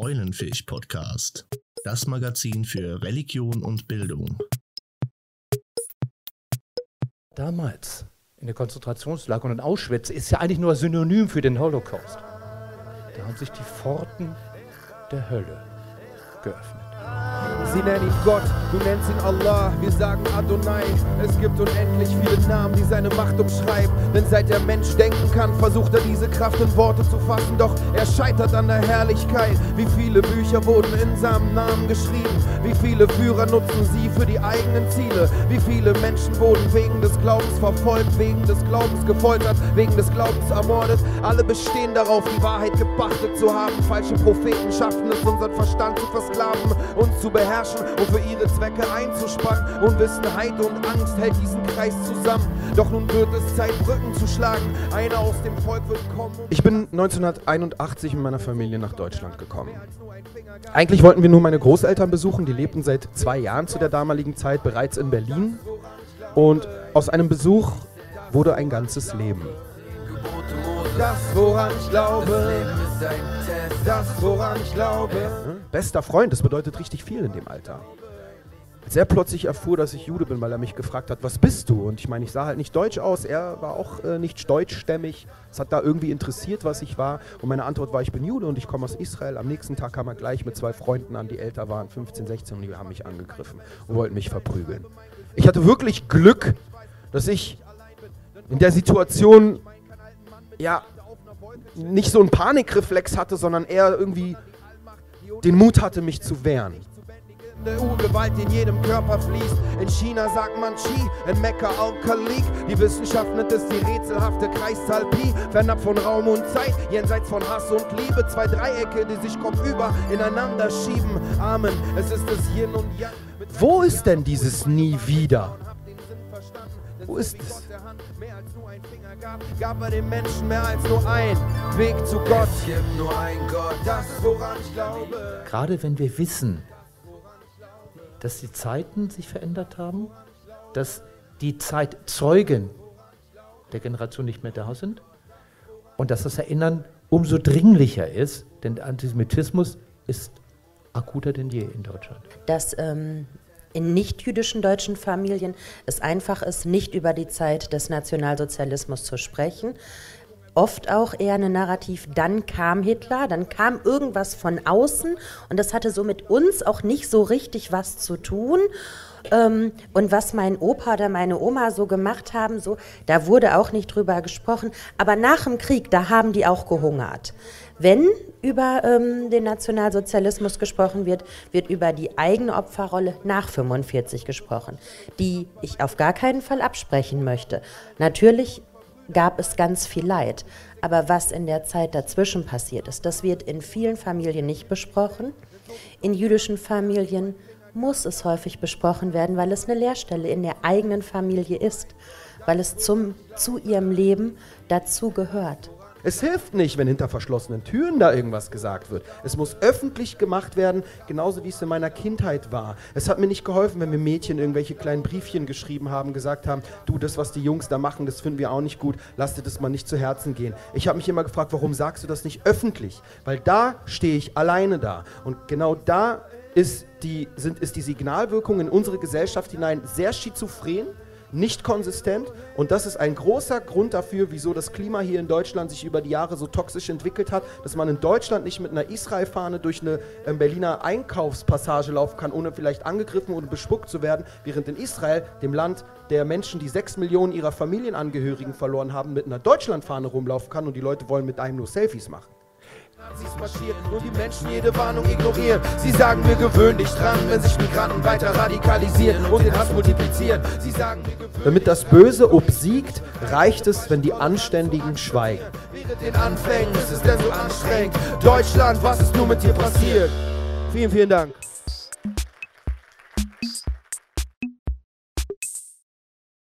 Eulenfisch Podcast, das Magazin für Religion und Bildung. Damals in der Konzentrationslager und in Auschwitz ist ja eigentlich nur Synonym für den Holocaust. Da haben sich die Pforten der Hölle geöffnet. Sie nennen ihn Gott, du nennst ihn Allah, wir sagen Adonai. Es gibt unendlich viele Namen, die seine Macht umschreiben. Denn seit der Mensch denken kann, versucht er diese Kraft in Worte zu fassen. Doch er scheitert an der Herrlichkeit. Wie viele Bücher wurden in seinem Namen geschrieben? Wie viele Führer nutzen sie für die eigenen Ziele? Wie viele Menschen wurden wegen des Glaubens verfolgt, wegen des Glaubens gefoltert, wegen des Glaubens ermordet? Alle bestehen darauf, die Wahrheit gepachtet zu haben. Falsche Propheten schaffen es, unseren Verstand zu versklaven, uns zu beherrschen und für ihre Zwecke einzuspannen. Unwissenheit und Angst hält diesen Kreis zusammen. Doch nun wird es Zeit, Brücken zu schlagen. Einer aus dem Volk wird kommen. Ich bin 1981 mit meiner Familie nach Deutschland gekommen. Eigentlich wollten wir nur meine Großeltern besuchen, die lebten seit zwei Jahren zu der damaligen Zeit bereits in Berlin. Und aus einem Besuch wurde ein ganzes Leben. Das, woran ich glaube, das, woran ich glaube. Bester Freund, das bedeutet richtig viel in dem Alter. Als er plötzlich erfuhr, dass ich Jude bin, weil er mich gefragt hat, was bist du? Und ich meine, ich sah halt nicht deutsch aus, er war auch äh, nicht deutschstämmig. Es hat da irgendwie interessiert, was ich war. Und meine Antwort war, ich bin Jude und ich komme aus Israel. Am nächsten Tag kam er gleich mit zwei Freunden an, die älter waren, 15, 16, und die haben mich angegriffen und wollten mich verprügeln. Ich hatte wirklich Glück, dass ich in der Situation, ja, nicht so einen Panikreflex hatte, sondern eher irgendwie den Mut hatte, mich zu wehren. Urgewalt in jedem Körper fließt. In China sagt man Chi, in Mekka Al-Khalik. Die Wissenschaft nennt es die rätselhafte Kreiszahl Pi. Fernab von Raum und Zeit, jenseits von Hass und Liebe. Zwei Dreiecke, die sich kopfüber ineinander schieben. Amen, es ist das Yin und Yang. Wo ist denn dieses Nie wieder? Wo ist es? Gab er dem Menschen mehr als nur ein Weg zu Gott. Es gibt nur ein Gott, das woran ich glaube. Gerade wenn wir wissen, dass die Zeiten sich verändert haben, dass die Zeitzeugen der Generation nicht mehr da sind und dass das Erinnern umso dringlicher ist, denn der Antisemitismus ist akuter denn je in Deutschland. Dass ähm, in nicht-jüdischen deutschen Familien es einfach ist, nicht über die Zeit des Nationalsozialismus zu sprechen, oft auch eher ein Narrativ, dann kam Hitler, dann kam irgendwas von außen und das hatte so mit uns auch nicht so richtig was zu tun. Ähm, und was mein Opa oder meine Oma so gemacht haben, so, da wurde auch nicht drüber gesprochen. Aber nach dem Krieg, da haben die auch gehungert. Wenn über ähm, den Nationalsozialismus gesprochen wird, wird über die eigene Opferrolle nach 45 gesprochen, die ich auf gar keinen Fall absprechen möchte. Natürlich gab es ganz viel Leid. Aber was in der Zeit dazwischen passiert ist, das wird in vielen Familien nicht besprochen. In jüdischen Familien muss es häufig besprochen werden, weil es eine Lehrstelle in der eigenen Familie ist, weil es zum, zu ihrem Leben dazu gehört. Es hilft nicht, wenn hinter verschlossenen Türen da irgendwas gesagt wird. Es muss öffentlich gemacht werden, genauso wie es in meiner Kindheit war. Es hat mir nicht geholfen, wenn mir Mädchen irgendwelche kleinen Briefchen geschrieben haben, gesagt haben, du, das, was die Jungs da machen, das finden wir auch nicht gut, lass dir das mal nicht zu Herzen gehen. Ich habe mich immer gefragt, warum sagst du das nicht öffentlich? Weil da stehe ich alleine da. Und genau da ist die, sind, ist die Signalwirkung in unsere Gesellschaft hinein sehr schizophren nicht konsistent und das ist ein großer Grund dafür, wieso das Klima hier in Deutschland sich über die Jahre so toxisch entwickelt hat, dass man in Deutschland nicht mit einer Israel-Fahne durch eine äh, Berliner Einkaufspassage laufen kann, ohne vielleicht angegriffen oder bespuckt zu werden, während in Israel, dem Land der Menschen, die sechs Millionen ihrer Familienangehörigen verloren haben, mit einer Deutschlandfahne rumlaufen kann und die Leute wollen mit einem nur Selfies machen. Nazis marschieren und die Menschen jede Warnung ignorieren. Sie sagen, wir gewöhnen dich dran, wenn sich Migranten weiter radikalisieren und den Hass multiplizieren. Sie sagen, Damit das Böse obsiegt, reicht es, wenn die Anständigen schweigen. Während den Anfängen ist es denn so anstrengend. Deutschland, was ist nur mit dir passiert? Vielen, vielen Dank.